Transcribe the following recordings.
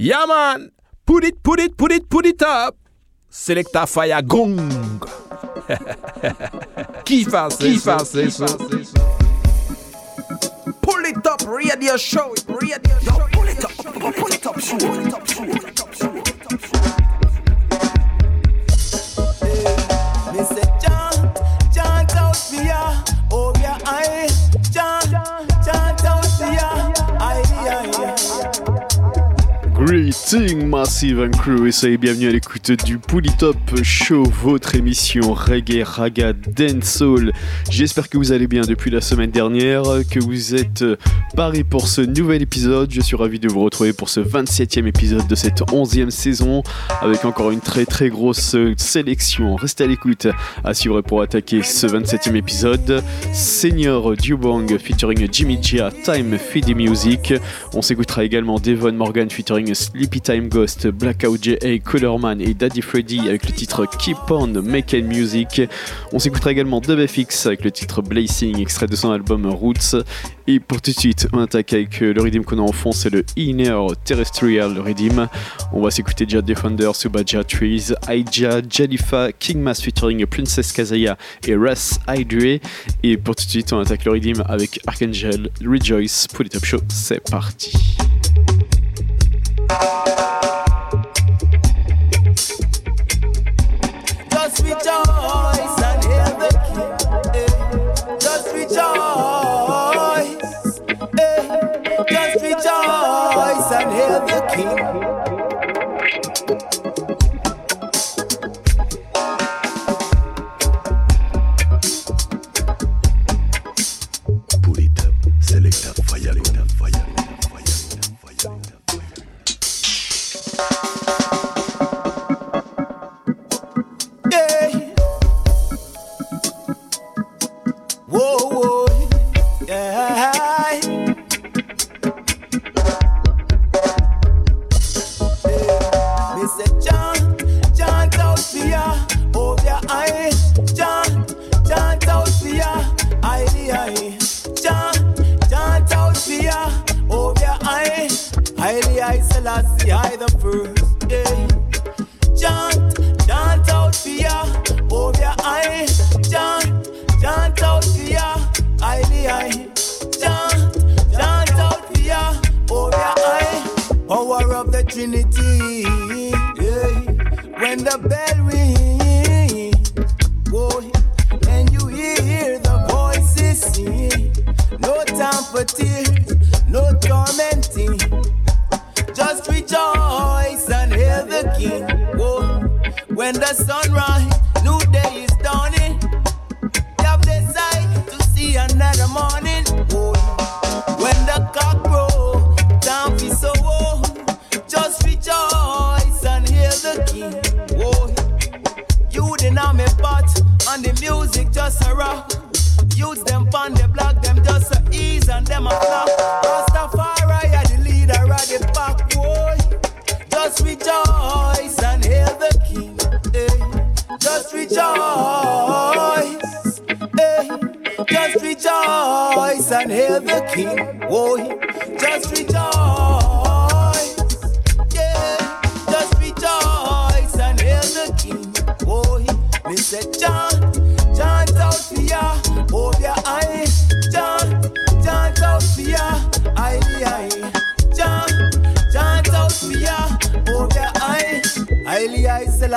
Yeah man, put it, put it, put it, put it up. Selecta Fire Gong. Qui fait qui? Pull it up, radio show, radio show. Pull it up, pull it up, show, pull it up, show, pull it up, show. Me Greeting Massive and Crew et soyez bienvenue à l'écoute du Top Show, votre émission reggae, raga, dancehall. J'espère que vous allez bien depuis la semaine dernière, que vous êtes parés pour ce nouvel épisode. Je suis ravi de vous retrouver pour ce 27e épisode de cette 11e saison avec encore une très très grosse sélection. Restez à l'écoute à suivre pour attaquer ce 27e épisode. Senior Dubong featuring Jimmy Gia, Time Feedy Music. On s'écoutera également Devon Morgan featuring Sleepy Time Ghost, Blackout J.A., Colorman et Daddy Freddy avec le titre Keep On Making Music. On s'écoutera également DubFX avec le titre Blazing, extrait de son album Roots. Et pour tout de suite, on attaque avec le rythme qu'on a en fond, c'est le Inner Terrestrial Rhythm. On va s'écouter déjà Defender, Subaja Trees, Aija, Jalifa, King Mass featuring Princess Kazaya et Russ Hydre. Et pour tout de suite, on attaque le rythme avec Archangel, Rejoice, pour les top show. C'est parti. Just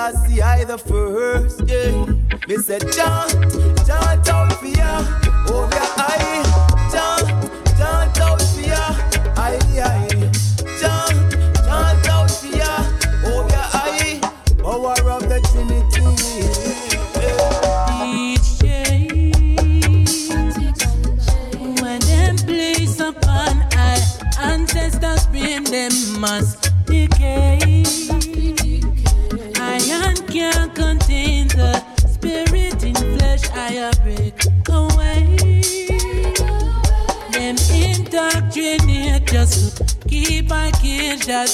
Selassie, I the first. Yeah. Me say chant, chant out keep our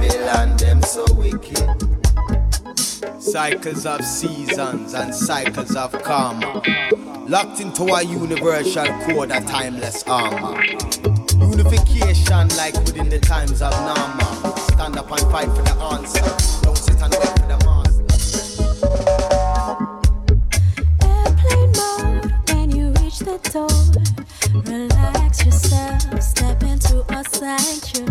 Babylon, them so wicked. Cycles of seasons and cycles of karma. Locked into a universal code, a timeless armor. Unification like within the times of Nama. Stand up and fight for the answer. Don't sit and wait for the master. Airplane mode, when you reach the door, relax yourself, step into a sanctuary.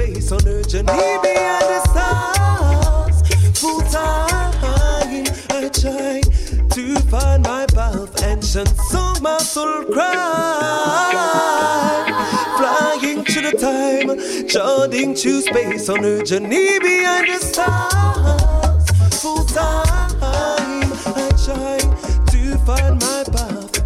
space on earth and he behind the stars. Full time, I try to find my path and song my soul cry. Flying to the time, journeying to space on earth and he behind the stars. Full time, I try to find my path.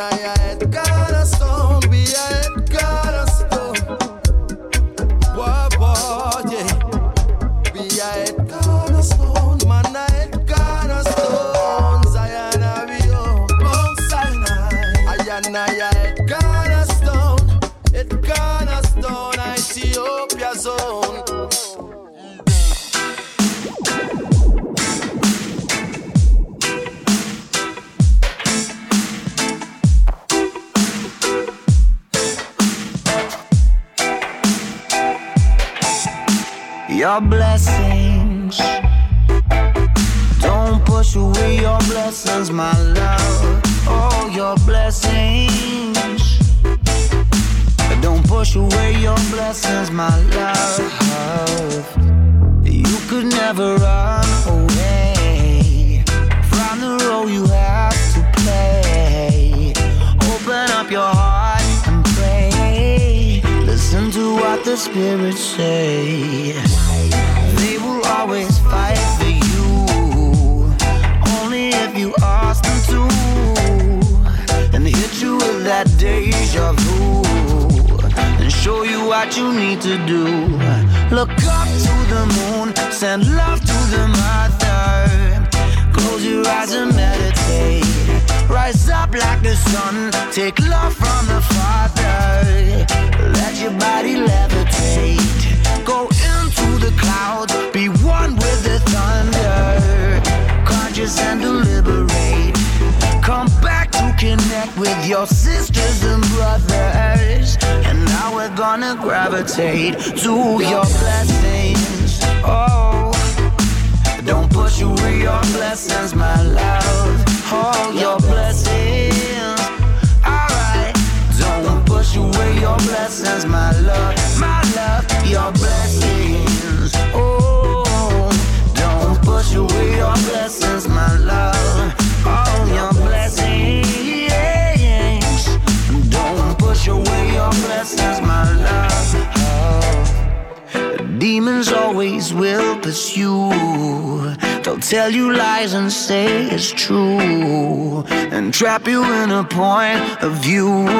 I zu point of view.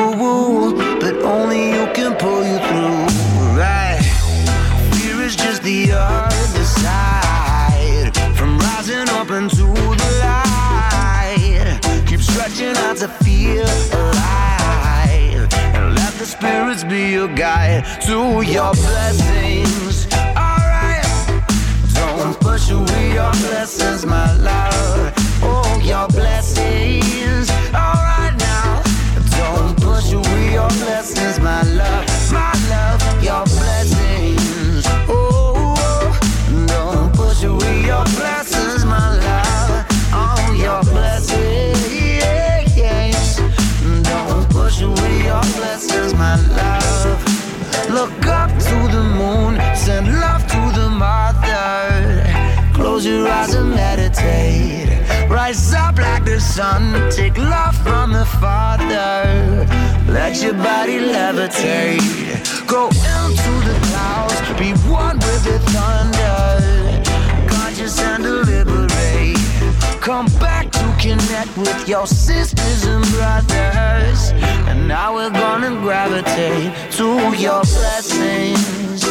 with your sisters and brothers. And now we're gonna gravitate to your blessings.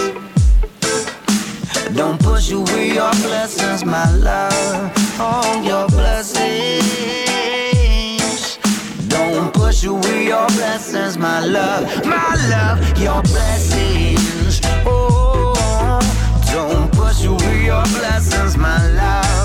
Don't push away your blessings, my love. All your blessings. Don't push away your blessings, my love, my love, your blessings. Oh, don't push away your blessings, my love.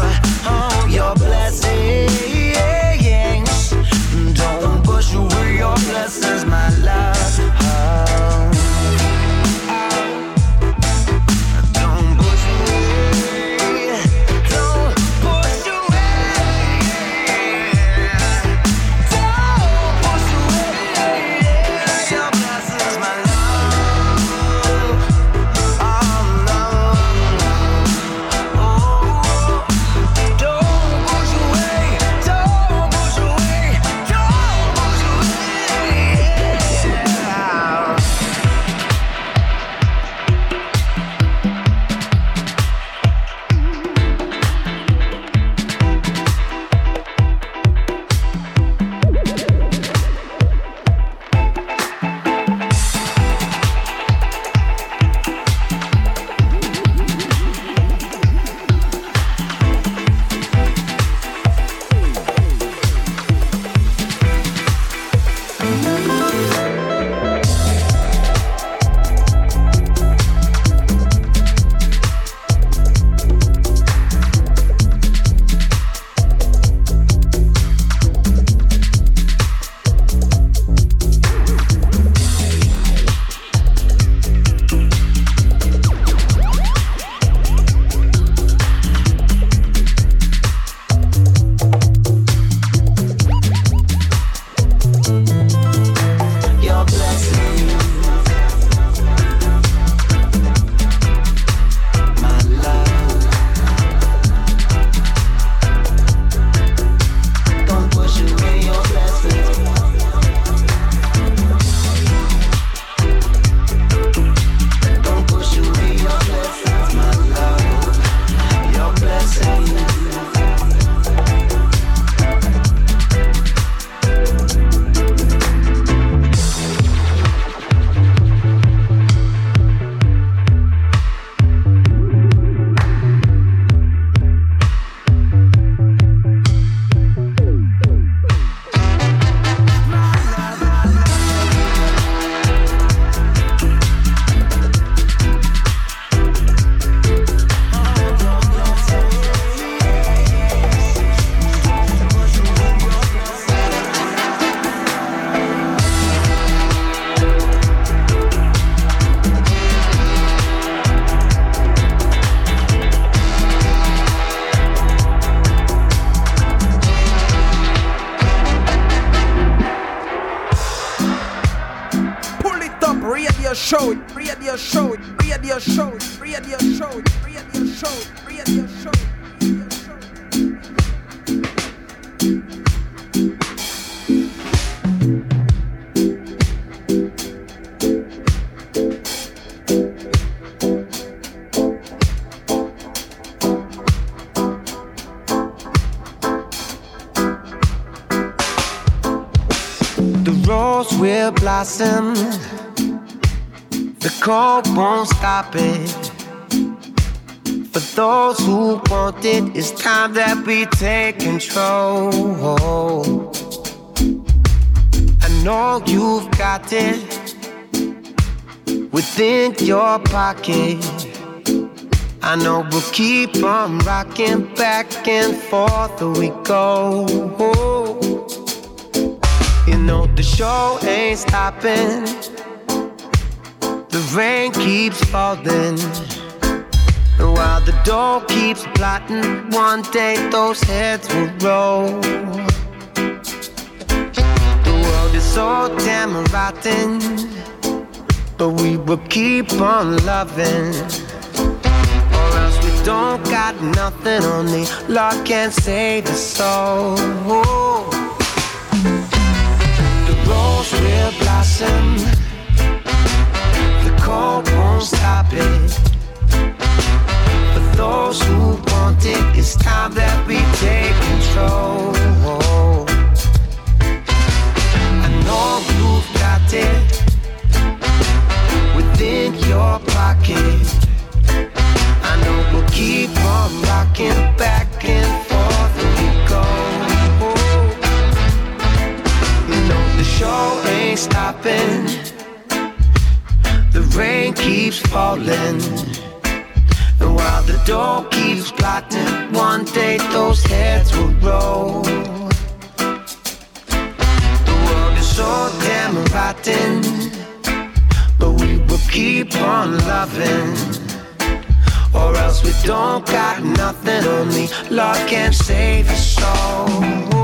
Will blossom. The cold won't stop it. For those who want it, it's time that we take control. I know you've got it within your pocket. I know we'll keep on rocking back and forth we go. You know the show ain't stopping. The rain keeps falling. And while the door keeps plotting, one day those heads will roll. The world is so damn rotten, but we will keep on loving. Or else we don't got nothing, only Lord can save the soul. Will blossom. The cold won't stop it. For those who want it, it's time that we take control. I know you've got it within your pocket. I know we'll keep on rocking back and show ain't stopping. The rain keeps falling. And while the door keeps plotting, one day those heads will roll. The world is so damn rotten, but we will keep on loving. Or else we don't got nothing, only love can save us soul.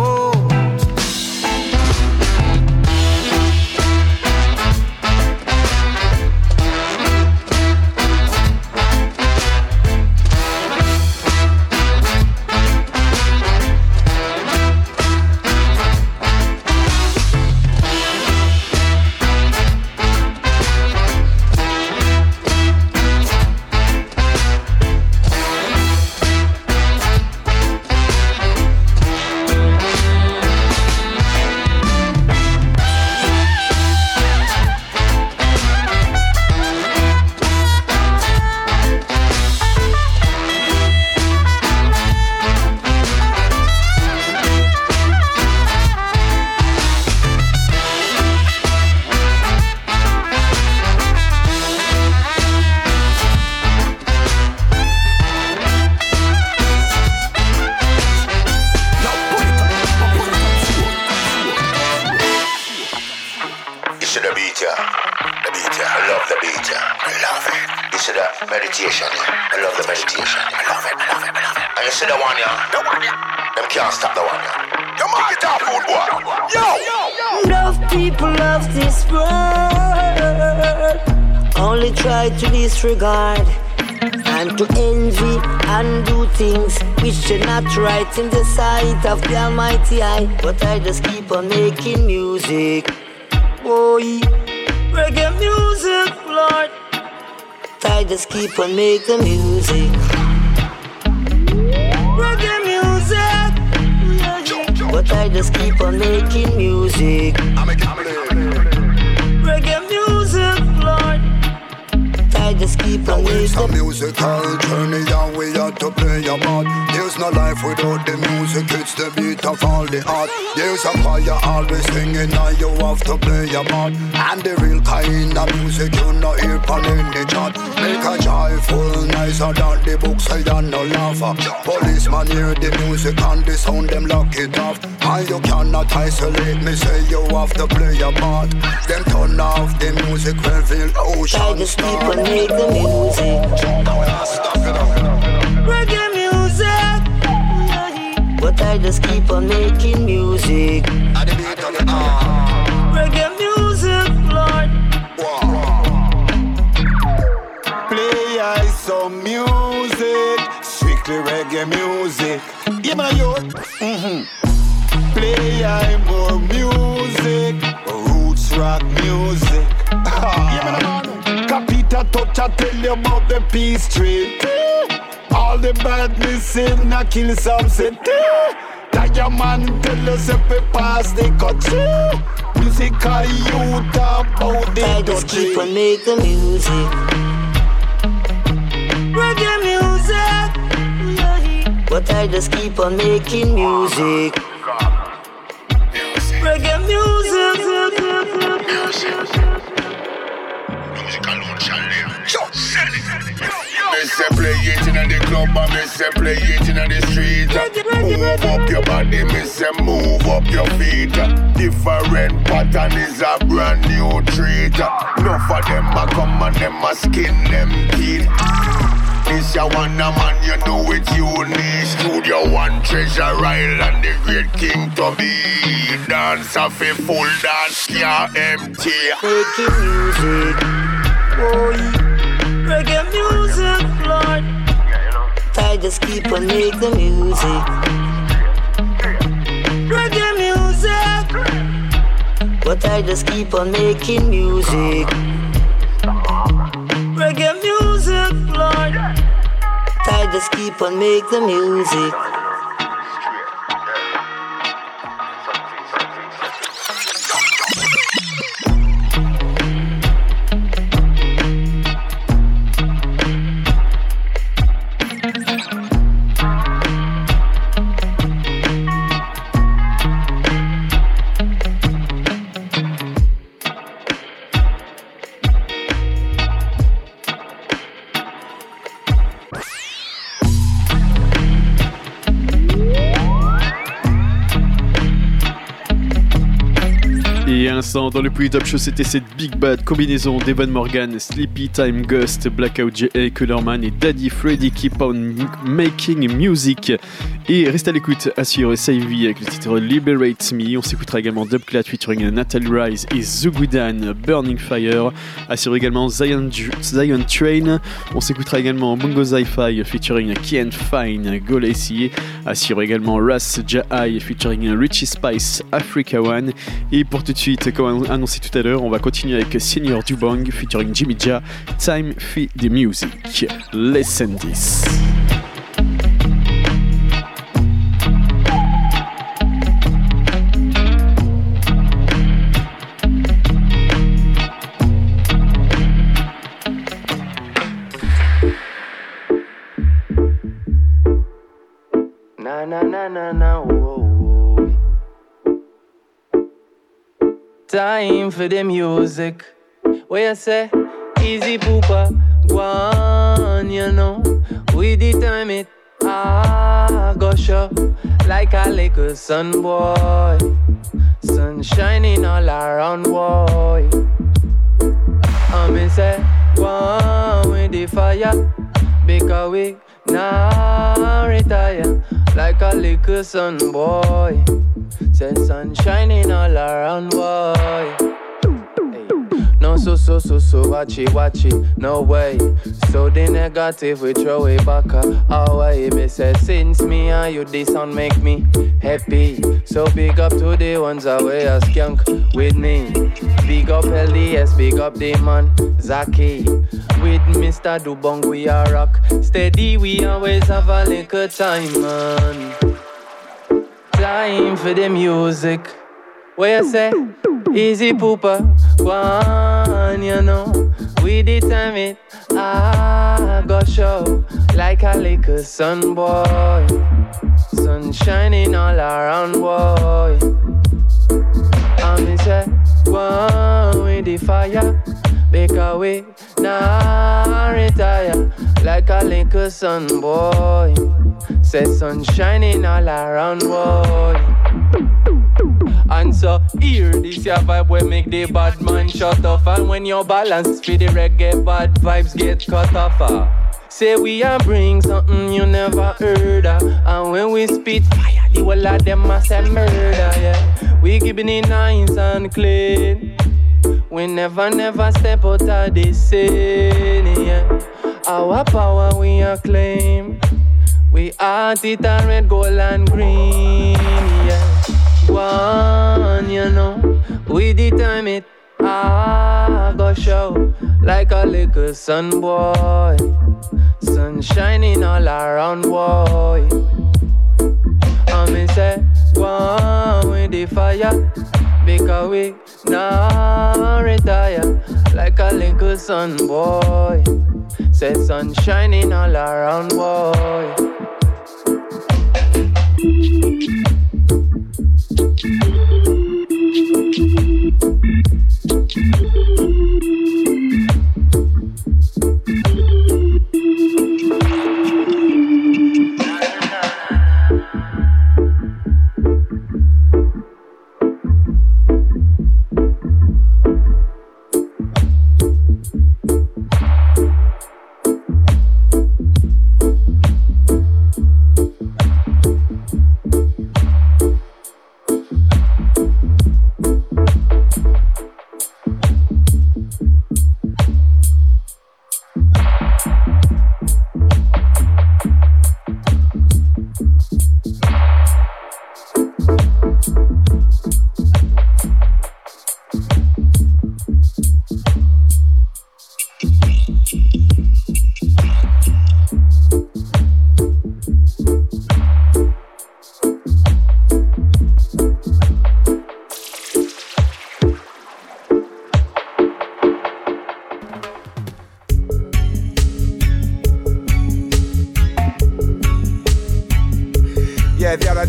In sight of the Almighty Eye. But I just keep on making music, boy, reggae music, Lord. I just keep on making music, reggae music. But I just keep on making music. Reggae music, Lord. I just keep on making musical journey and we have to play a part. There's no life without the music, it's the beat of all the art. There's a choir always singing and you have to play your part. And the real kind of music you know hear on the chart. Make a joyful nicer than the books say and no laugher. Policeman hear the music and the sound them lock it off. And you cannot isolate me, say you have to play your part. Them turn off the music feel ocean I just keep on making music. Reggae I just keep on making music. Reggae music, Lord. Play I some music, strictly reggae music. Yeah, man, yo. Mm-hmm. Play I more music, roots rock music. yeah, man, man. Capita touch, I tell you about the peace street. All the badness in a kill some city. Diamond tell us if we pass the country. Musical youth about the I just keep on make the music. Reggae music. But I just keep on making music. Reggae music. Me say play it in the club and me say play it in the street. Move up your body, me say move up your feet. Different pattern is a brand new treat. Enough of them a come and them a skin them teeth. This ya one a man, you know it's unique. Studio One Treasure Island, the great king to be. Dance a full dance, can't empty. Making music. Boy. Reggae music, Lord. I just keep on making the music. Reggae music. But I just keep on making music. Reggae music, Lord. I just keep on make the music. Dans le plus top show, c'était cette big bad combinaison d'Evan Morgan, Sleepy Time Ghost, Blackout J.A. Cullerman et Daddy Freddy Keep on Making Music. Et reste à l'écoute, assure Savvy avec le titre Liberate Me. On s'écoutera également Dubclad featuring Natalie Rise et Zugudan, Burning Fire. Assure également Zion, Zion Train. On s'écoutera également Mungo Zi-Fi featuring Kian Fine, Go Lacy. Assure également Ras Jahai featuring Richie Spice, Africa One. Et pour tout de suite, comme annoncé tout à l'heure, on va continuer avec Senior Dubang featuring Jimmy Ja, Time for the Music. Listen this. Time for the music. What you say? Easy pooper, go on, you know. We determine it. Ah, go show like a little sun boy. Sun shining all around, boy. I'm in say, go on with the fire. Because we now retire like a little sun boy. Say sun shining all around, boy. No so so so so watch it watch it no way. So the negative we throw it back uh, away me say since me and you this sound make me happy. So big up to the ones away a skunk with me. Big up LDS big up the man Zaki. With Mr. Dubong we are rock. Steady we always have a little time man time for the music. Where you say easy pooper one you know. We determine I go show like a little sun boy. Sun shining all around boy. And me say one with the fire because we now retire. Like a little sun boy. Say sun shining all around boy. And so here this your vibe will make the bad man shut off. And when your balance for the reggae bad vibes get cut off uh. Say we are bring something you never heard of. And when we spit fire the whole of them a say murder yeah. We keeping it nice and clean We never never step out of the scene yeah Our power we acclaim. We art it and red, gold and green, yeah. One, you know, we determine it. I go show like a little sun boy, sun shining all around, boy. Me say, one with the fire, because we not retire like a little sun boy. Say sun shining all around, boy. Yeah, the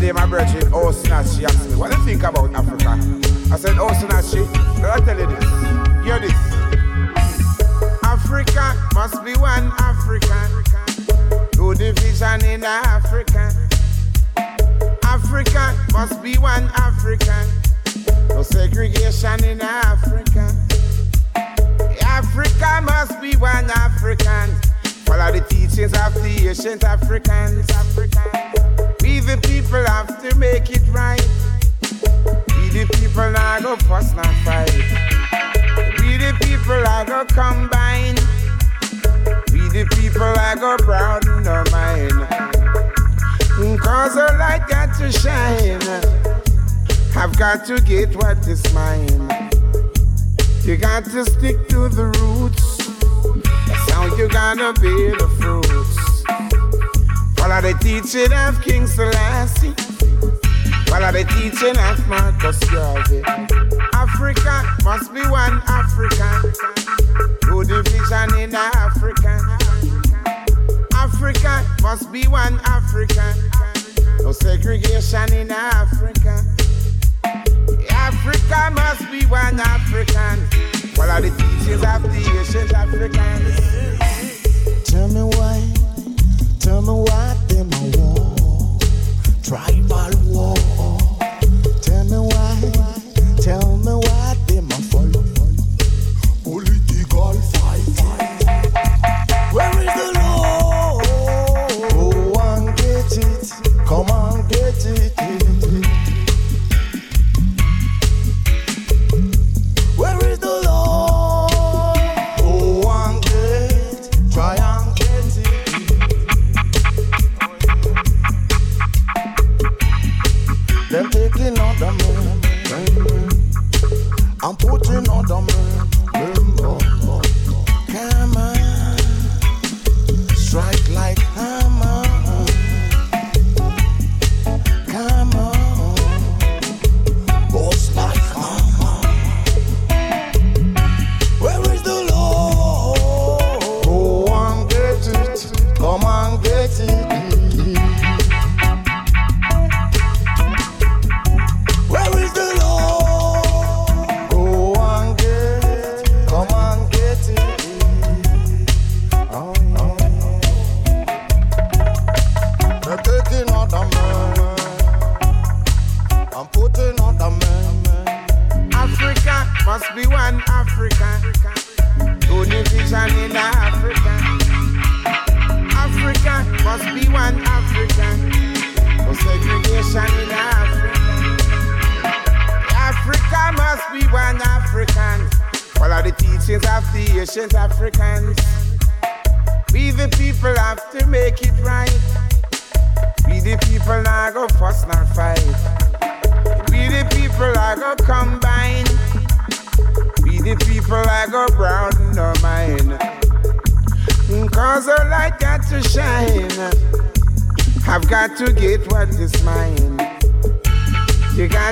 day my brethren, oh snatch, she asked me, what do you think about Africa? I said, oh snatch, let I tell you this. Hear this. Africa must be one Africa. No division in Africa. Africa must be one Africa. No segregation in Africa. Africa must be one African. Follow the teachings of the ancient Africans. We the people have to make it right. We the people now go fuss not fight. We the people are go combine. We the people are go broaden our mind. Cause our light got to shine. I've got to get what is mine. You got to stick to the roots. That's how you gonna bear the fruits. Follow the teaching of King Selassie. Follow the teaching of Marcus Garvey. Africa must be one Africa. No division in Africa. Africa must be one Africa. No segregation in Africa. Africa must be one African. Follow the teachings of the ancient Africans. Tell me why, tell me why tribal war.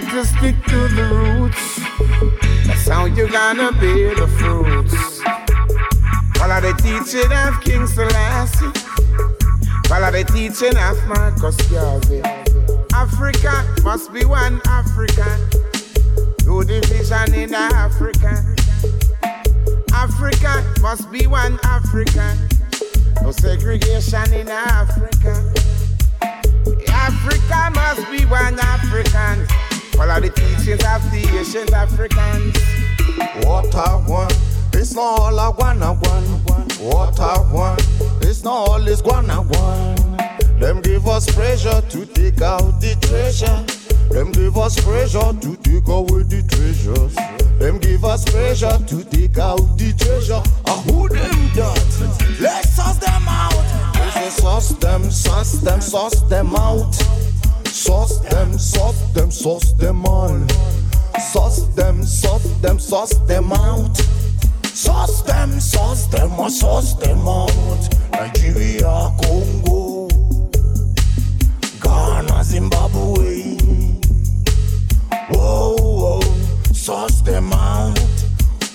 Got to stick to the roots. That's how you're gonna bear the fruits. Follow the teaching of King Selassie. Follow the teaching of Marcus Garvey. Africa must be one Africa. No division in Africa. Africa must be one Africa. No segregation in Africa. Africa must be one African. Follow the teachings of the ancient Africans. I want, it's not all I wanna want. What I want, it's not all is wanna want. Them give us pressure to take out the treasure. Them give us pressure to take away the treasures. Them give us pressure to take out the treasure. Ah, who them that? Let's suss them out. Let's suss them, suss them, suss them out. Suss them, suss them, suss them all. Suss them, suss them, suss them out. Suss them, suss them, or suss them out. Nigeria, Congo, Ghana, Zimbabwe. Whoa, whoa, suss them out.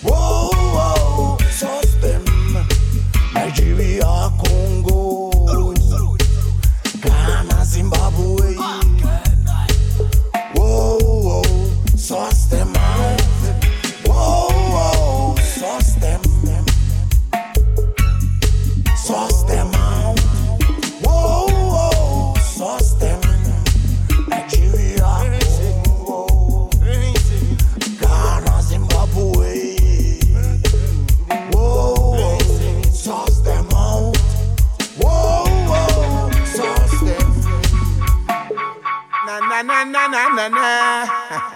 Whoa, whoa, suss them. Nigeria, Congo, Ghana, Zimbabwe. Suss them out. Whoa, whoa, suss them. Suss them. Whoa, whoa, suss them. Nigeria, Ghana, Zimbabwe. Whoa, whoa, suss them. Whoa, whoa, suss them. Na na na na na na na.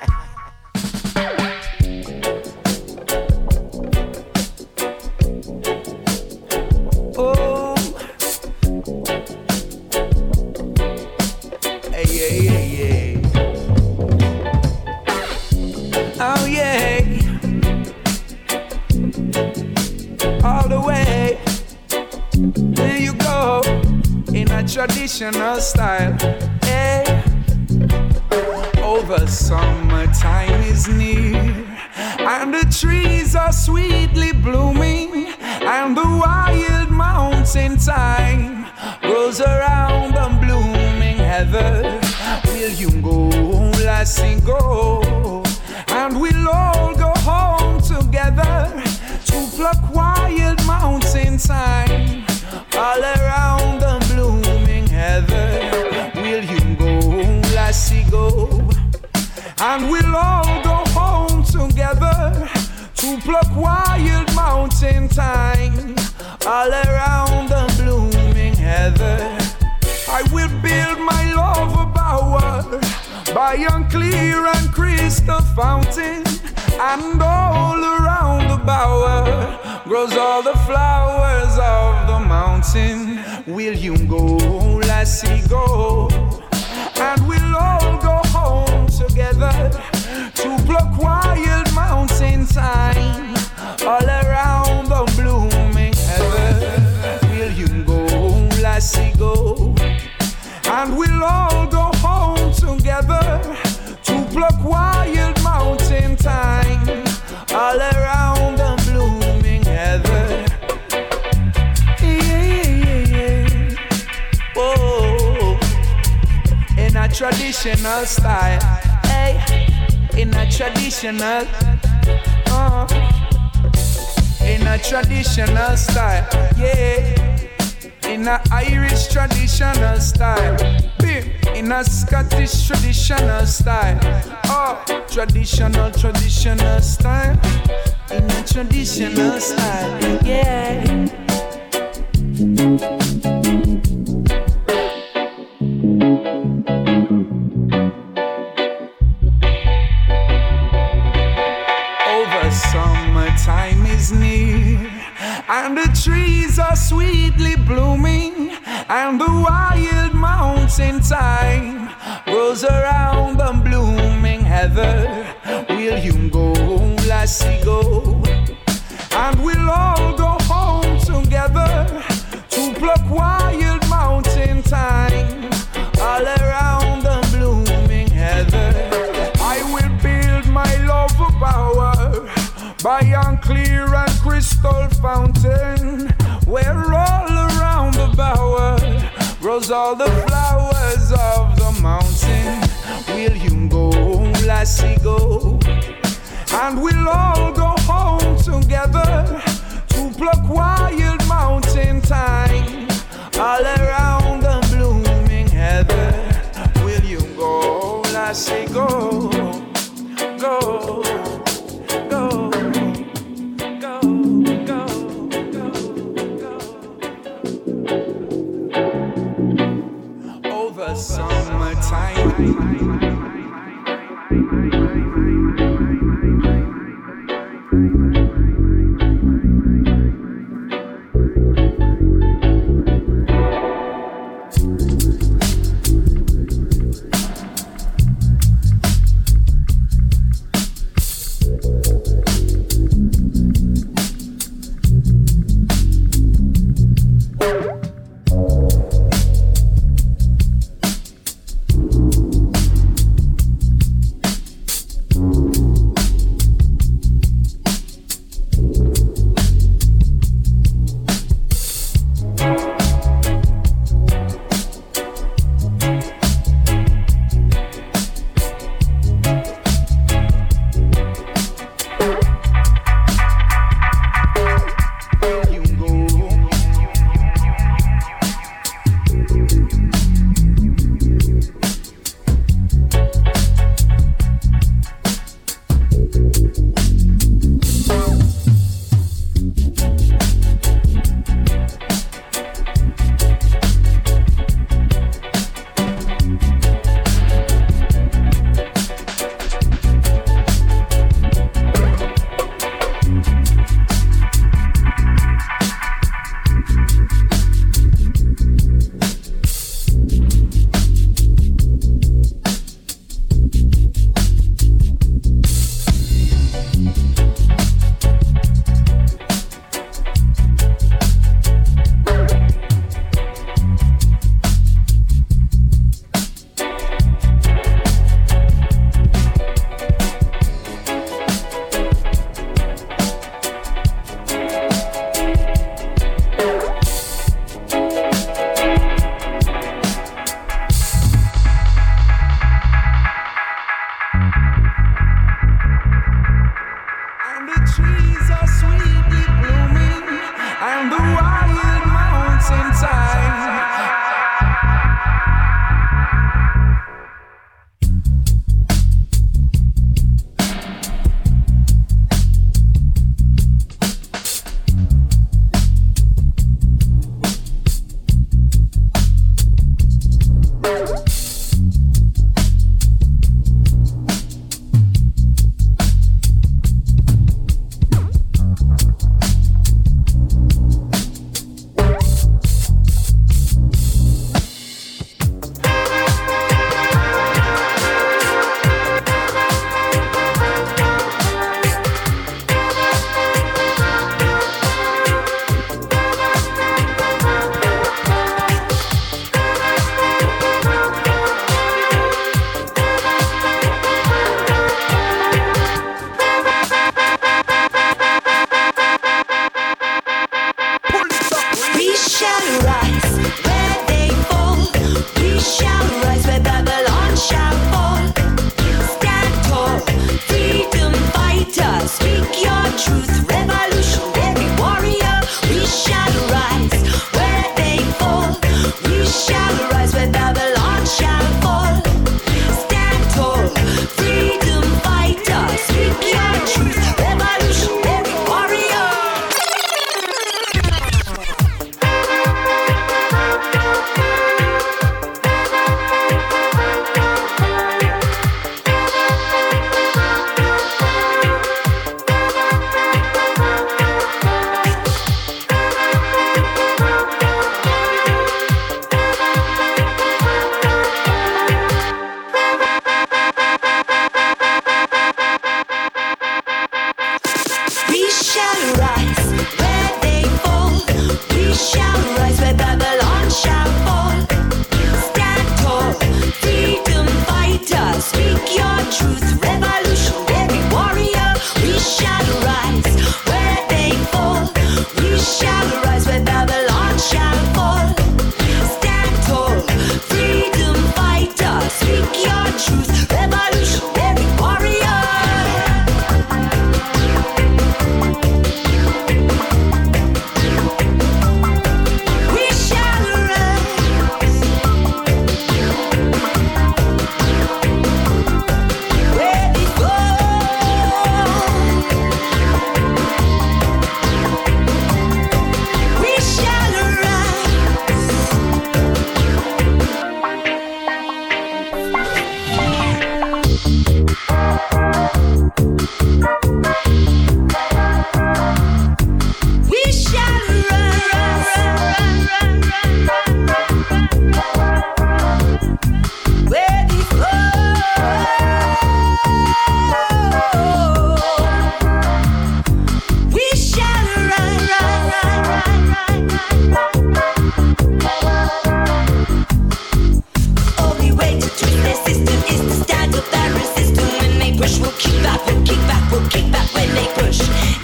traditional style. Hey. Oh, the summertime is near. And the trees are sweetly blooming. And the wild mountain thyme grows around the blooming heather. Will you go, lassie, go? All around the blooming heather. I will build my love a bower by unclear and crystal fountain, and all around the bower grows all the flowers of the mountain. Will you go, lassie, go? And we'll all go home together to pluck wild mountain thyme all lassie, go? And we'll all go home together to pluck wild mountain thyme all around the blooming heather. Yeah, yeah, yeah. Whoa in a traditional style. Hey, in a traditional, uh, in a traditional style. Yeah, in a Irish traditional style. Bim, in a Scottish traditional style. Oh, traditional, traditional style. In a traditional style. Yeah. Thyme grows around the blooming heather. Will you go, lassie, go? And we'll all go home together to pluck wild mountain thyme all around the blooming heather. I will build my love bower by a clear and crystal fountain where grows all the flowers of the mountain. Will you go, lassie, go? And we'll all go home together to pluck wild mountain thyme all around the blooming heather. Will you go, lassie, go? Go,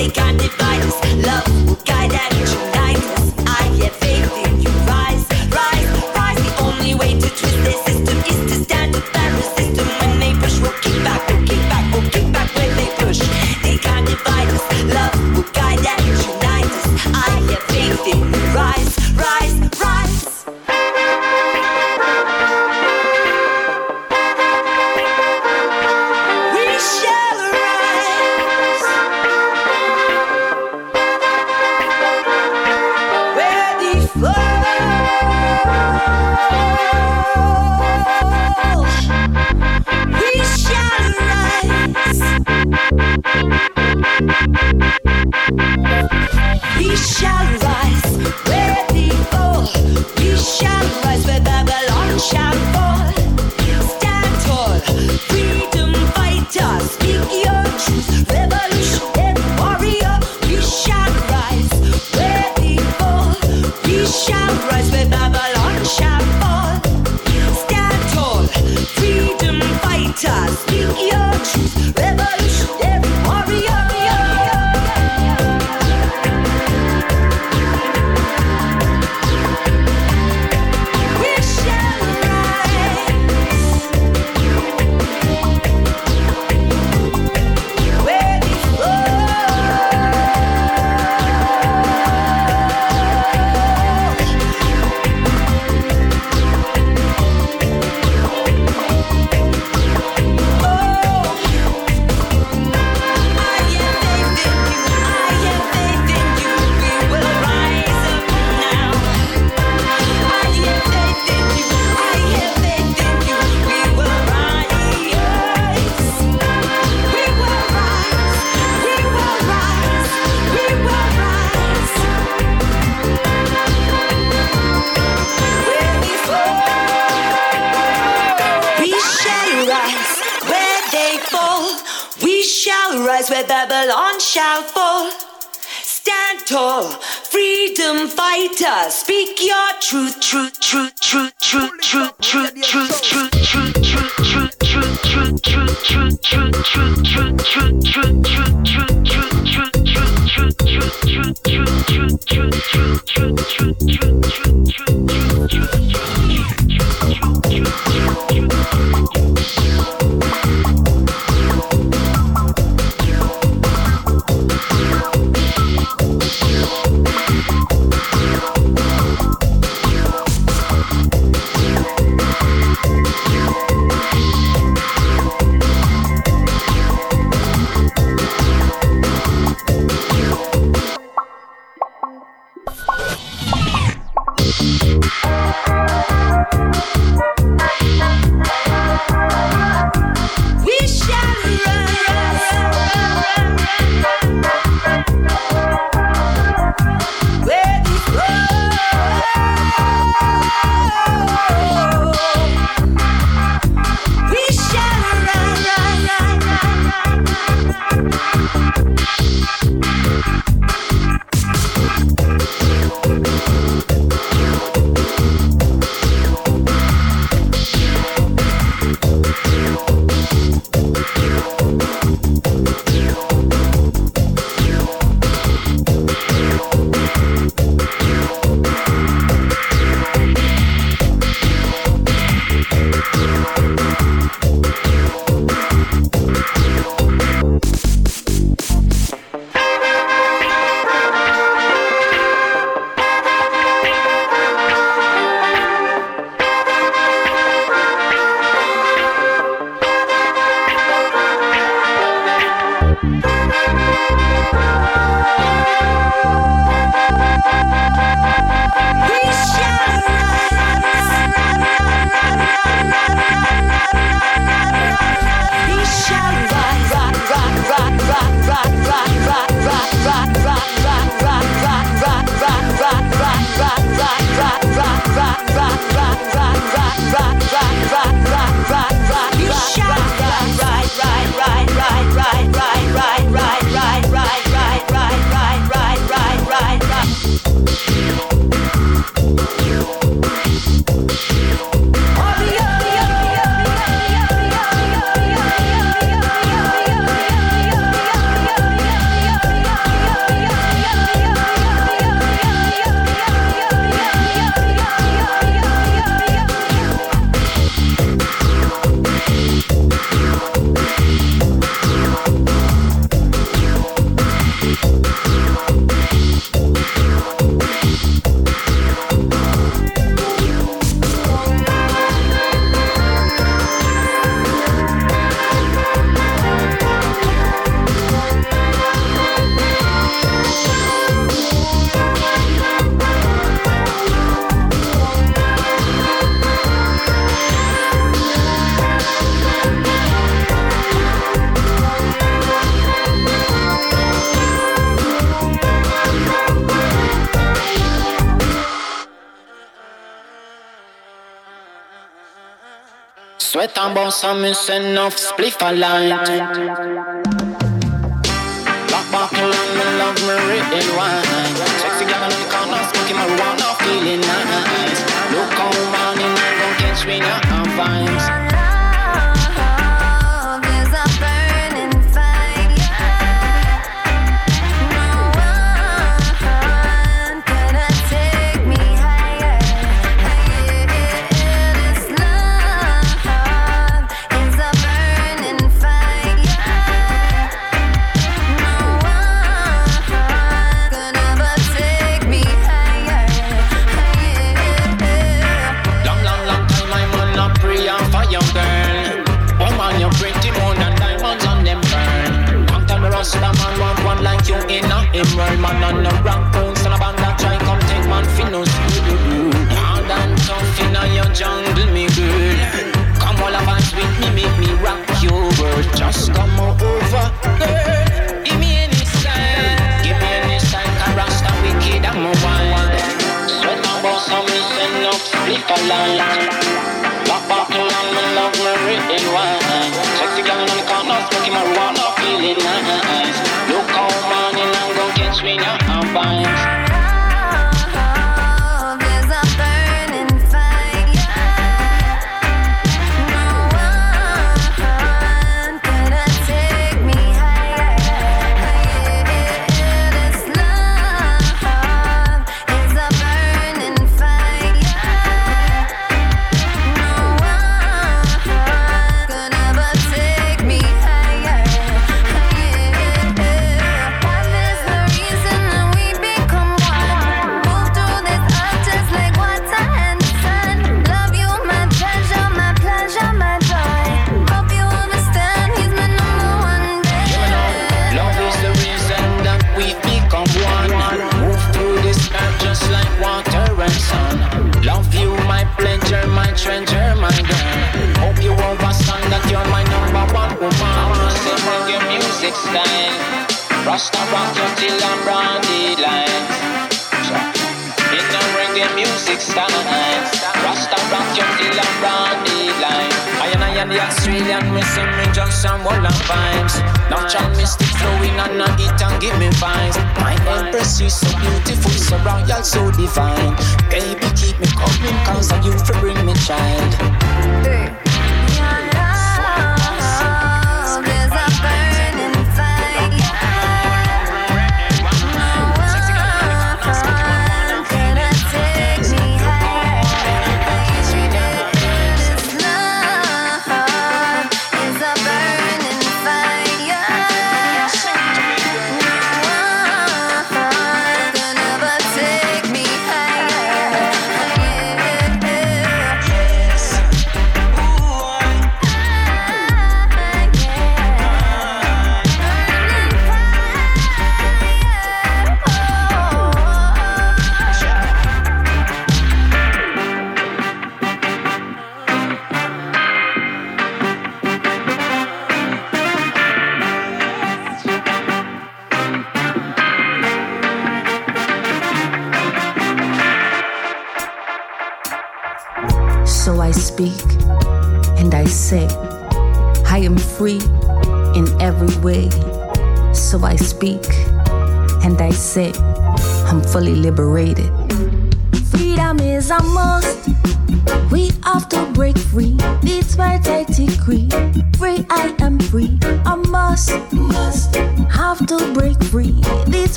they can't devise. Love will guide and And miss enough spliff a light.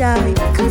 Behind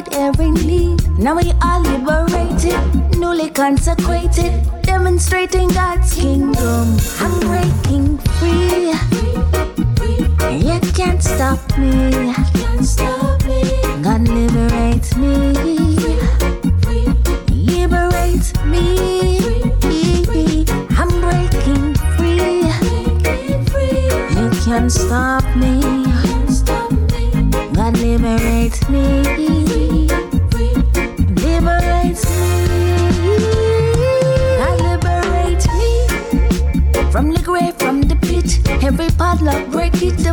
Provide every need. Now we are liberated. Newly consecrated. Demonstrating God's kingdom. I'm breaking free. You can't stop me. God liberate me. Liberate me. I'm breaking free. You can't stop me. God liberate me.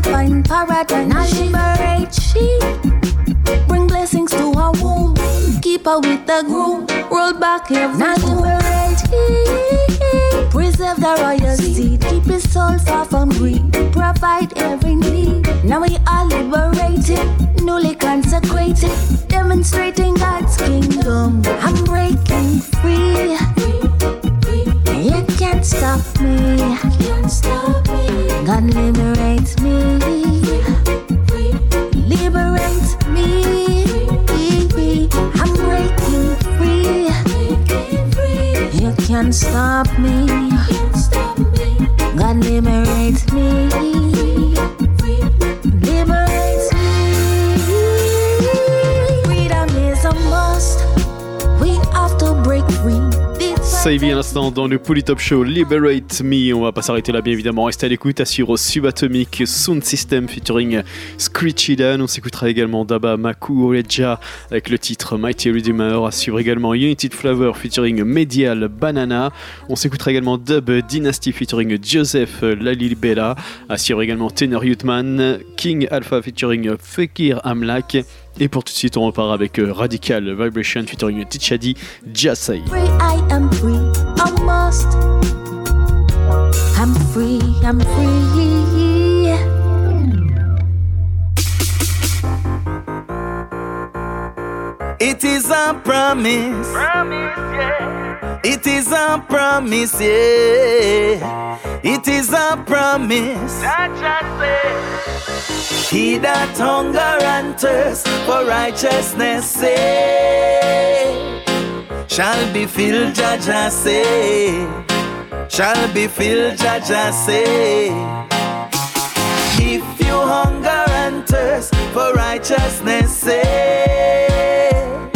Divine paradise. Now liberate she. Bring blessings to her womb. Keep her with the groom. Roll back every Now liberate he. Preserve the royal seed. Keep his soul far from greed. Provide every need. Now we are liberated. Newly consecrated. Demonstrating God's kingdom. I'm breaking free. You can't stop me. You can't stop me. God can't stop me. God liberate me. Liberate me. Freedom is a must. We have to break free. Savvy à l'instant dans le Polytop Show Liberate On va pas s'arrêter là, bien évidemment. Restez à l'écoute. Assure Subatomic Sound System featuring Screechy Dan. On s'écoutera également Daba Maku Oreja avec le titre Mighty Redeemer. Suivre également United Flower featuring Medial Banana. On s'écoutera également Dub Dynasty featuring Joseph Lalibela. À suivre également Tenor Youthman, King Alpha featuring Fekir Amlak. Et pour tout de suite, on repart avec Radical Vibration featuring Tichadi Jasai. I'm free. I'm free. It is a promise. It is a promise, yeah. It is a promise. He that hunger and thirst for righteousness say, shall be filled, Jah Jah say, shall be filled, Jah Jah say. If you hunger and thirst for righteousness, say,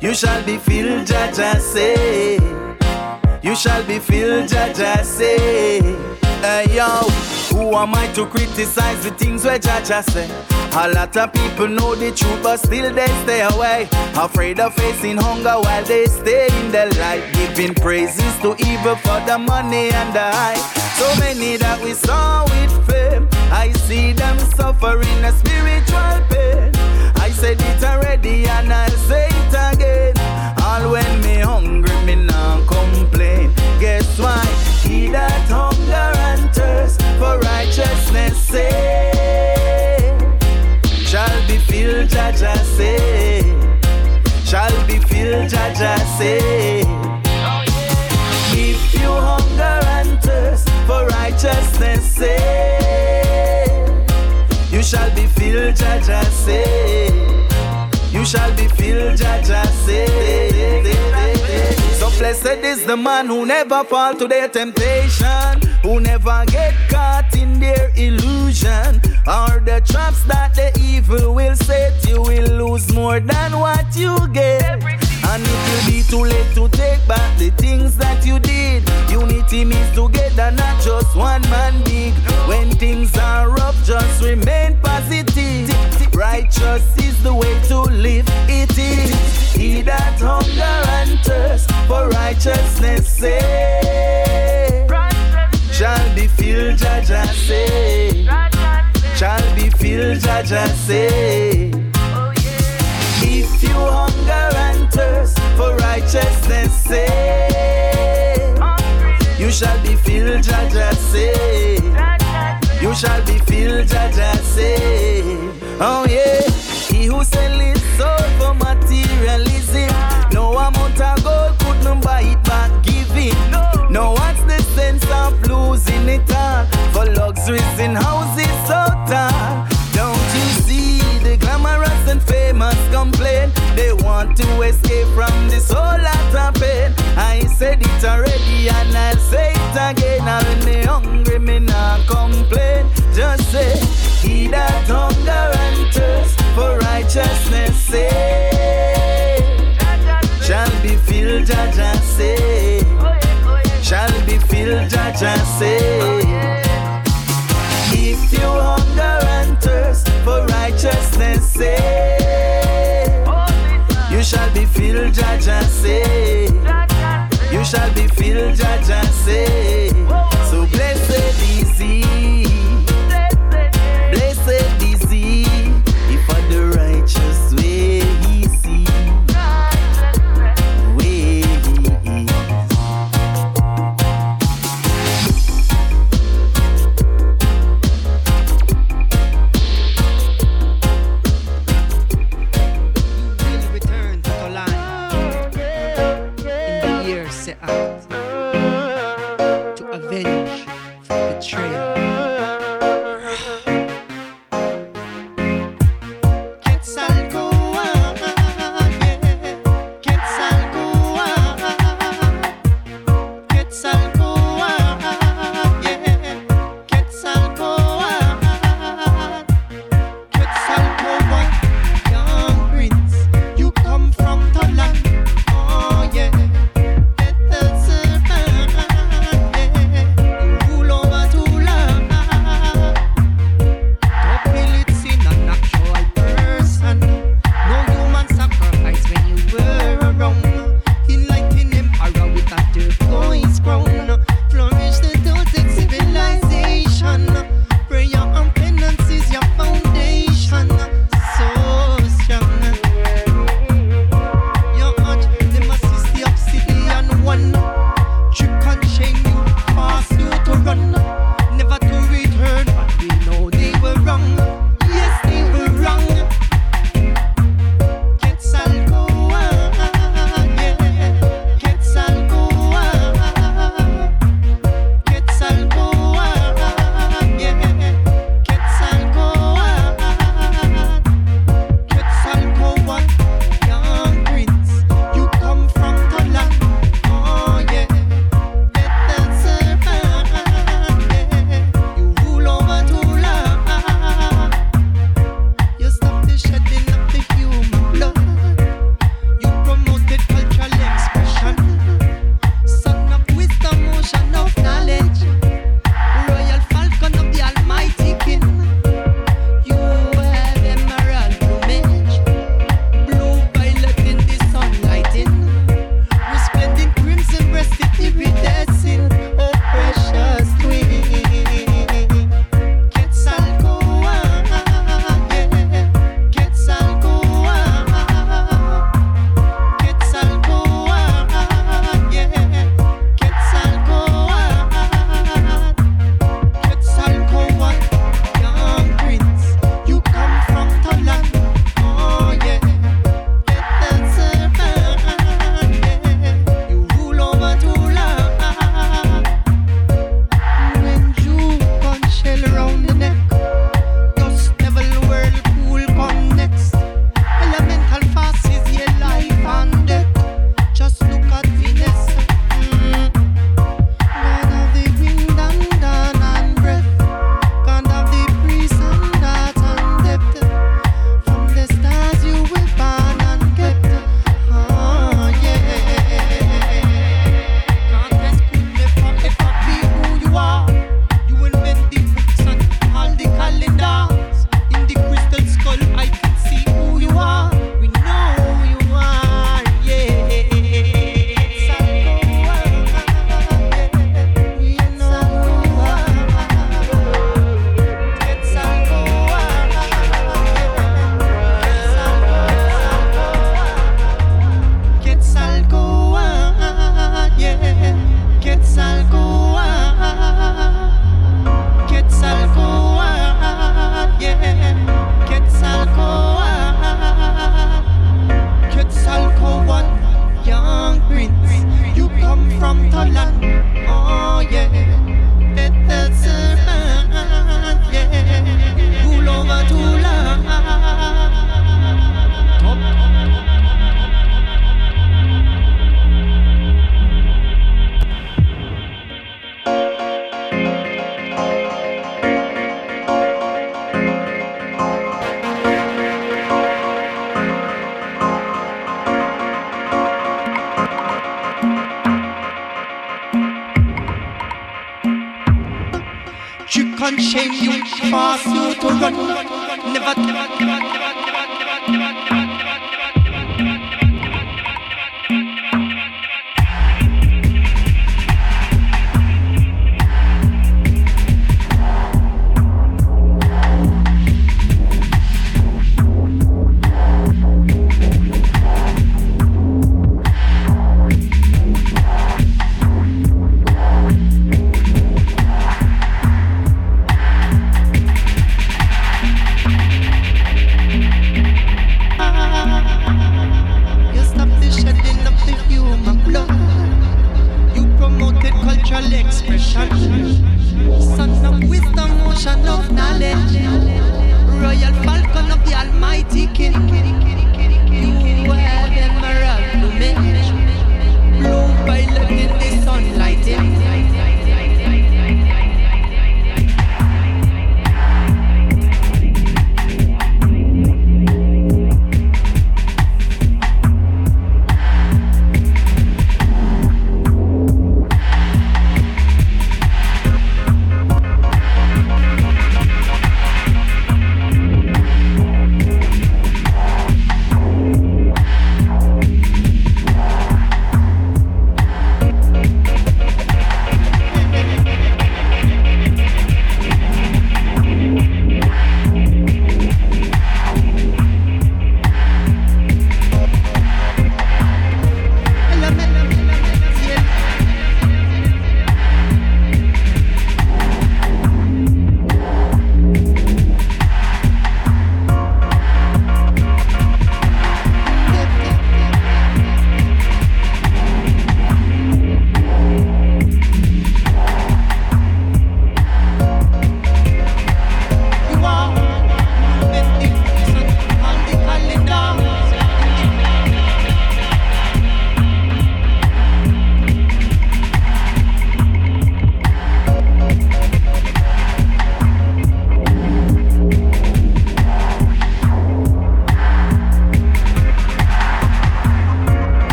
you shall be filled, Jah Jah say. You shall be filled, Jah Jah say. Hey yo, who am I to criticize the things where Jah Jah say? A lot of people know the truth, but still they stay away. Afraid of facing hunger while they stay in the light. Giving praises to evil for the money and the hype. So many that we saw with fame. I see them suffering a spiritual pain. I said it already and I'll say it again. All when me hungry, me not complain. Guess why? He that hunger and for righteousness say, shall be filled, Jah Jah say, shall be filled, Jah Jah say. If you hunger and thirst for righteousness say, you shall be filled, Jah Jah say. You shall be filled, Jah Jah say. So blessed is the man who never fall to their temptation, who never get caught in their illusion, or the traps that the evil will set. You will lose more than what you get. And it will be too late to take back the things that you did. Unity means together, not just one man big. When things are rough, just remain positive. Righteous is the way to live. It is he that hunger and thirst for righteousness say shall be filled. Jah Jah say eh? shall be filled. Jah Jah say. Eh? If you hunger and thirst for righteousness, say, you shall be filled, Jah Jah say. You shall be filled, Jah Jah say. Oh yeah, he who sell his soul for materialism, no amount of gold could not buy it back, giving. No, what's the of losing it all for luxuries in houses so tall? Don't you see the glamorous and famous complain? They want to escape from this whole lot of pain. I said it already and I'll say it again. And when me hungry, me not complain. Just say, he that hunger and thirst for righteousness, say, shall be filled, Jah Jah say, shall be filled, Jah Jah say. If you hunger and thirst for righteousness, say, you shall be filled, Jah Jah say. You shall be filled, Jah Jah say. So blessed is he,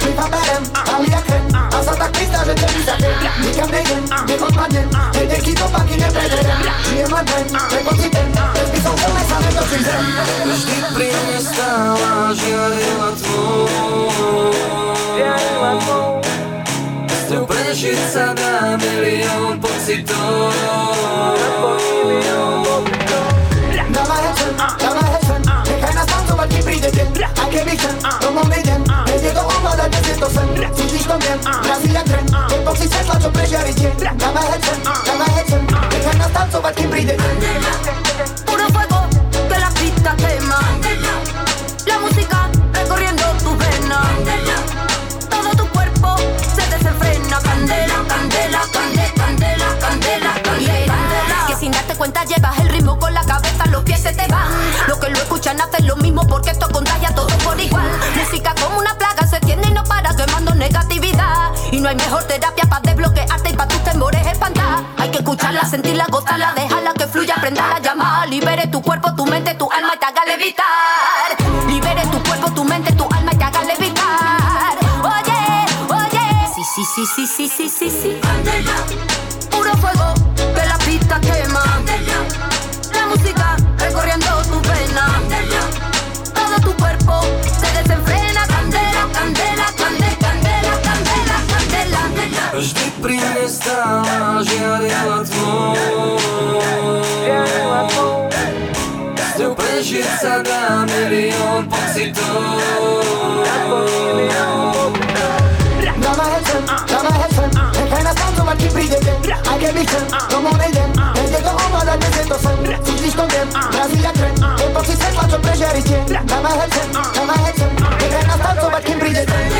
Čej zaberem, ale ja krem A za tak prísta, že ten zakrem Nikam nejdem, neodpadnem Nejde si to paky neprederem Žijem len ten, ten pocitem Ten by som úplne sa nedočítem Vždy pri mne stála žiarila tvou Žiarila tvou S ňou prežiť sa dá milión pocitov Milión pocitov Dáva recept, dáva I can't be them, como Maiden Me llego a llegó olmadan nedir dosen Siz istemem, Brezilya tren. Ah. Hep oksi ses laço pressure için Deme hepsin, deme hepsin Geçen nastan sobat kim breathe Puro fuego de la pista quema La música recorriendo tus venas. Todo tu cuerpo se desenfrena. Candela, candela, candela, candela, candela, candela. Que sin darte cuenta llevas el ritmo con la cabeza se te van. Los que lo escuchan hacen lo mismo porque esto contagia a todos por igual. Música como una plaga se tiende y no para quemando negatividad. Y no hay mejor terapia para desbloquearte y para tus temores espantar. Hay que escucharla, sentirla, gozarla, dejarla que fluya, prenderla, llamar. Libere tu cuerpo, tu mente, tu alma y te haga levitar. Libere tu cuerpo, tu mente, tu alma y te haga levitar. Oye, oye. Sí, sí, sí, sí, sí, sí, sí, sí. Stála žiarila tvoj S ňou prežiť sa dá milión pocitov Dávaj hecen, dávaj hecen Nechaj nás tancovať, kým príde deň Aj keby chcem, domov nejdem Nejde to ovládať, dnes je to sen Cítiš to My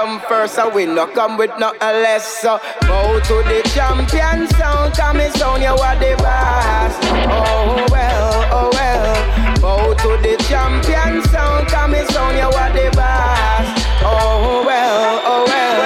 come first, so we no come with nothing less. So go to the champion sound, come and sound you are the boss. Oh well, oh well. Go to the champion sound, come and sound you are the boss. Oh well, oh well,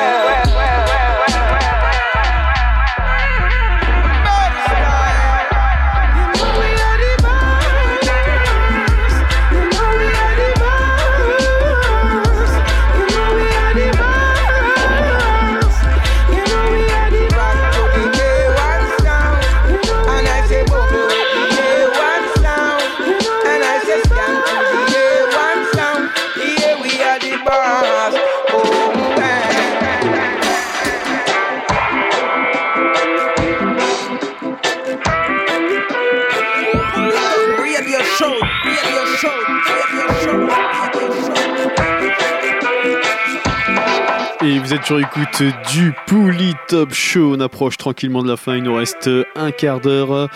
êtes sur écoute du Pouli Top Show. On approche tranquillement de la fin. Il nous reste un quart d'heure.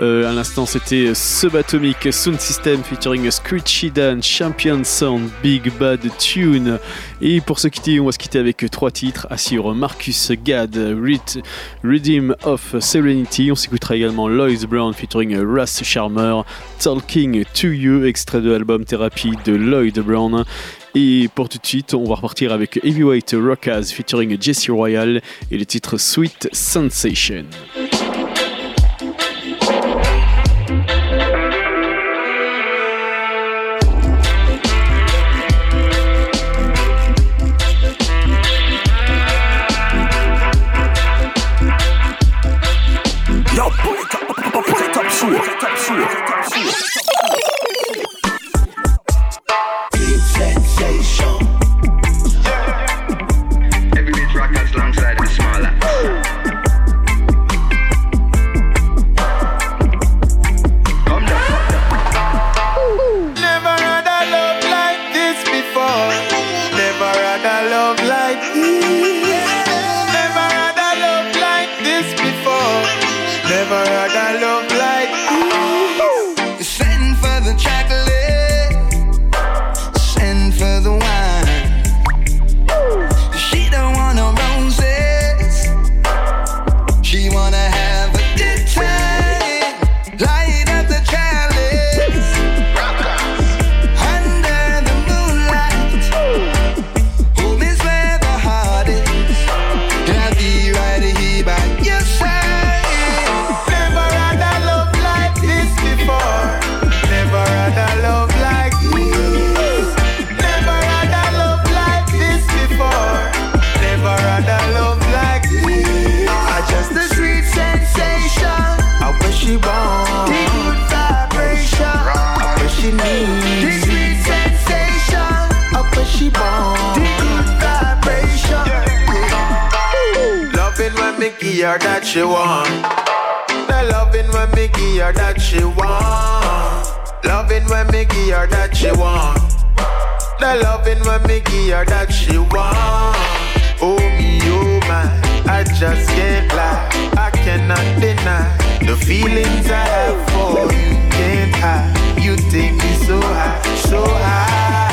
Euh, à l'instant, c'était Subatomic Sound System featuring Screechy Dan, Champion Sound, Big Bad Tune. Et pour se quitter, on va se quitter avec trois titres. Assure Marcus Gad, Rit- Redeem of Serenity. On s'écoutera également Lois Brown featuring Russ Charmer, Talking to You, extrait de l'album Therapy de Lloyd Brown. Et pour tout de suite, on va repartir avec Heavyweight Rockaz featuring Jesse Royal et le titre Sweet Sensation. Her that she want. The loving when me give her that she want. Loving when me give her that she want. The loving when me give her that she want. Oh me, oh my, I just can't lie. I cannot deny the feelings I have for you. Can't hide. You take me so high, so high.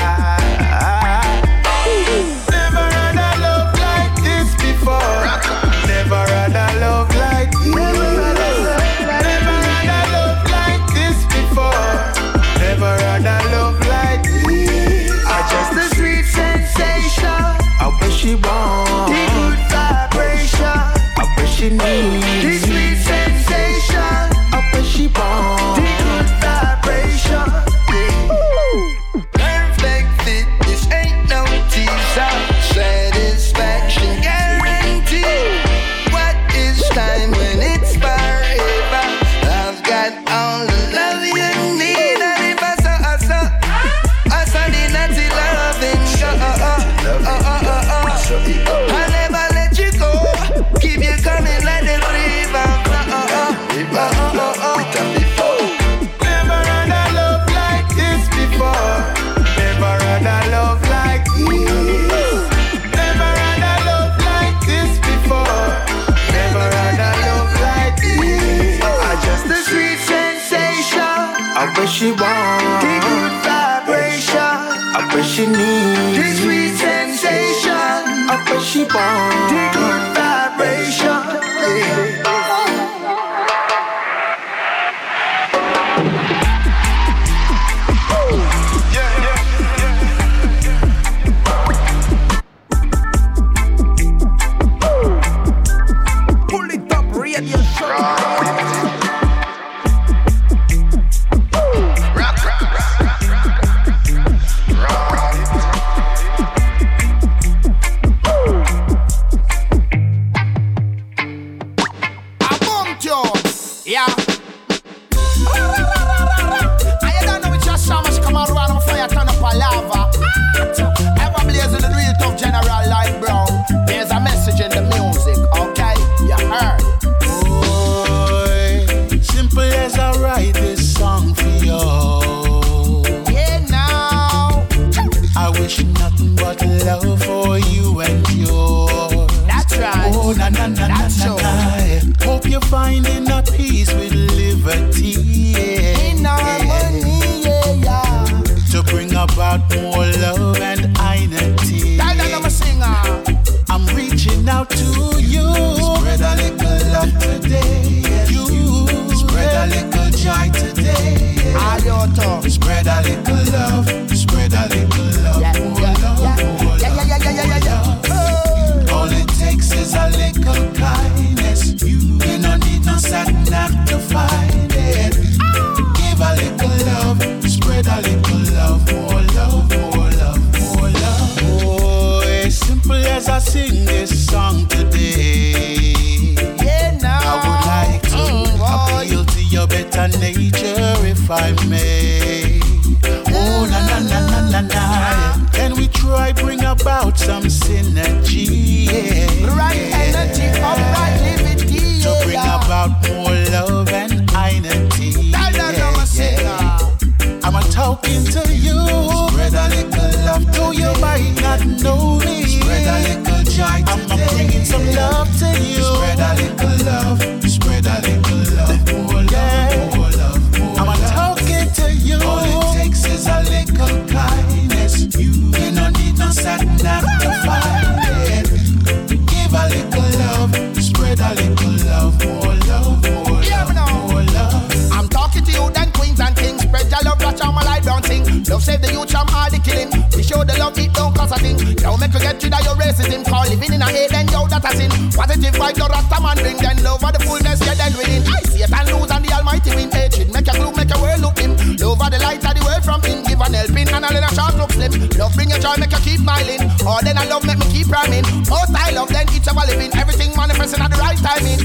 You get of your racism. Call living in a hate, then yo, that a sin. Positive vibe, the rasta man bring. Then love for the fullness, yeah, then winning. I see it and lose, and the almighty win. Hatred, make your gloom, make your world look dim. Love for the light of the world from him. Give an helping, and a little short look slim. Love bring your joy, make you keep smiling. All then I love, make me keep rhyming. Most I love, then it's our living. Everything manifesting at the right timing.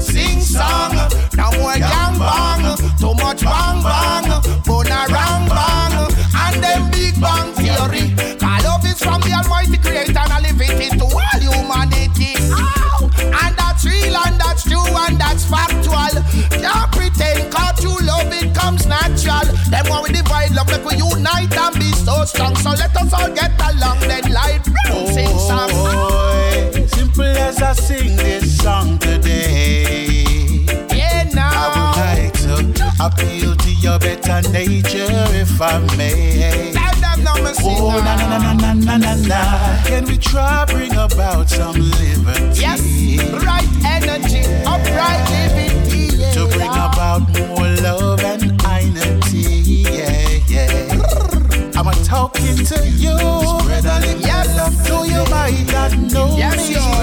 Sing song, no more gang bang, too much bang bang, but a rang bang, and them big bang theory. Is from the Almighty Creator and I live it into all humanity. Ow! And that's real and that's true and that's factual. Can't pretend, cause true love it comes natural. Then when we divide love, like we unite and be so strong. So let us all get along, then light round sing song. Boy, simple as I sing this song today. Yeah, I would like to appeal to your better nature if I may. Oh, na na na na na na na. Can we try bring about some liberty? Yes, right energy, upright living. Yeah. To bring about more love and unity. Yeah, yeah. I'm a talking to you. Spread a little yes. love to you might not know yes, me.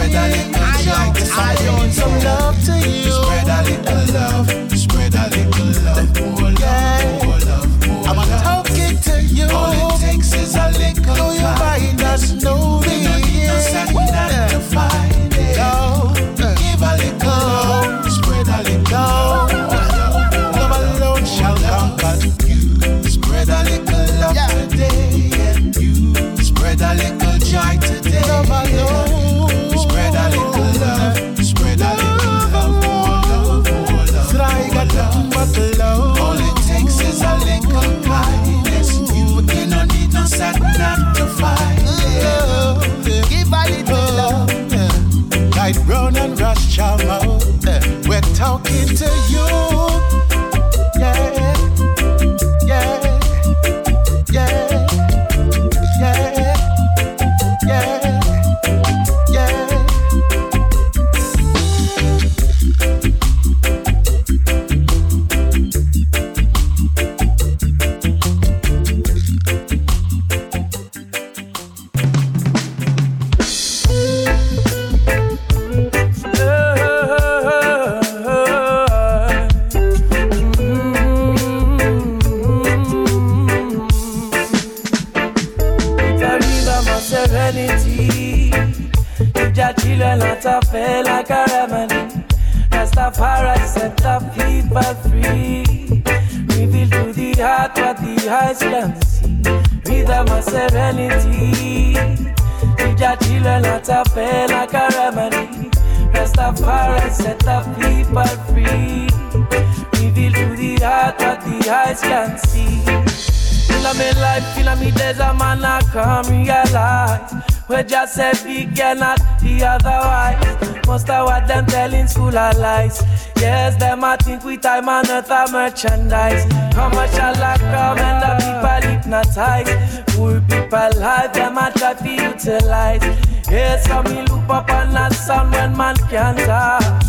We just say big and not the otherwise. Most of what them telling school are lies. Yes, them I think we time and earth a merchandise. Commercial like come and the people hypnotize. Poor people life, them I try to utilize. Yes, so me look up on that sound when man can't talk.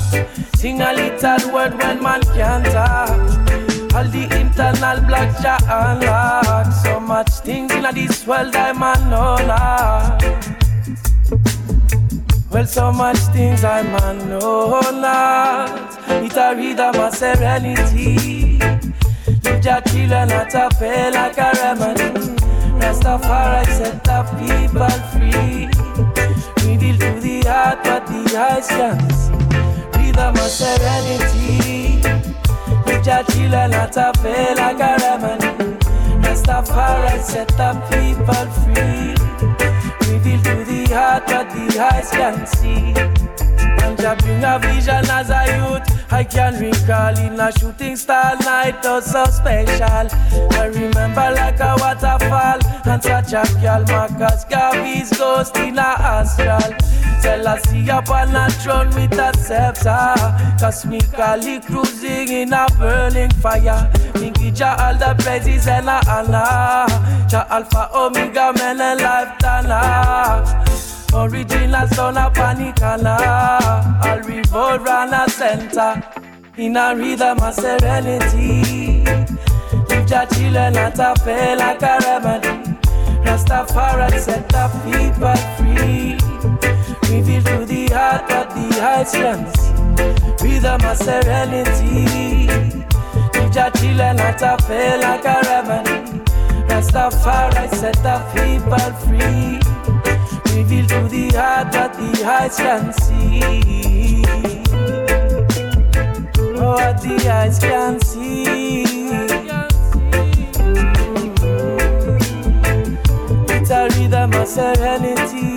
Sing a little word when man can't talk. All the internal blocks ya unlock. So much things in this world I man know not. Well, so much things I man know not. It a rhythm of serenity. Live your children not a pay like a remedy. Rastafari set the people free. Reveal to the heart what the eyes can see. Rhythm of serenity. Live your children not a pay like a remedy. Rastafari set the people free. Heart what the eyes can see. And Jah bring a vision as a youth. I can recall in a shooting star night, oh so special. I remember like a waterfall and such a girl, Marcus Garvey's ghost in a astral. Tell us see up on a throne with a scepter. Cosmically cruising in a burning fire. Think Jah all the praises and a honor. Jah Alpha Omega, men and life Tana. Original son of Panicana. I'll revolve round a center. In a rhythm of serenity. Live your children not a pay like a remedy. Rastafari set the people free. Reveal to the heart what the can see. Rhythm of serenity. Live your children not a pay like a remedy. Rastafari set the people free. Reveal to the heart what the eyes can see. Oh, what the eyes can see. It's a rhythm of serenity.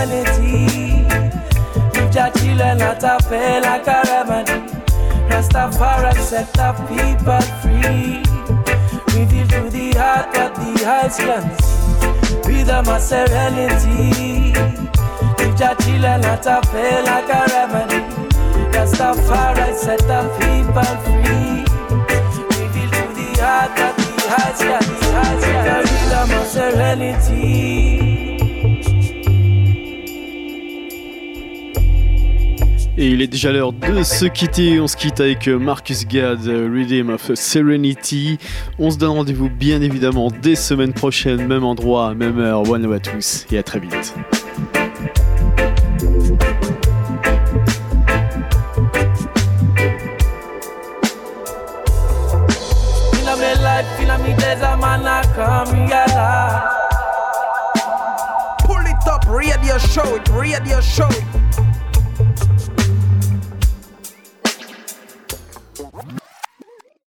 Live your children a a remedy. Rastafari set the people free. Reveal to the heart what the eyes can see. Rhythm of serenity. Your children a a remedy. Rastafari set the people free. Reveal to the heart what the eyes can see. Rhythm of serenity. Et il est déjà l'heure de se quitter. On se quitte avec euh, Marcus Gad, euh, Rhythm of Serenity. On se donne rendez-vous bien évidemment dès semaine prochaine, même endroit, même heure. One love à tous et à très vite.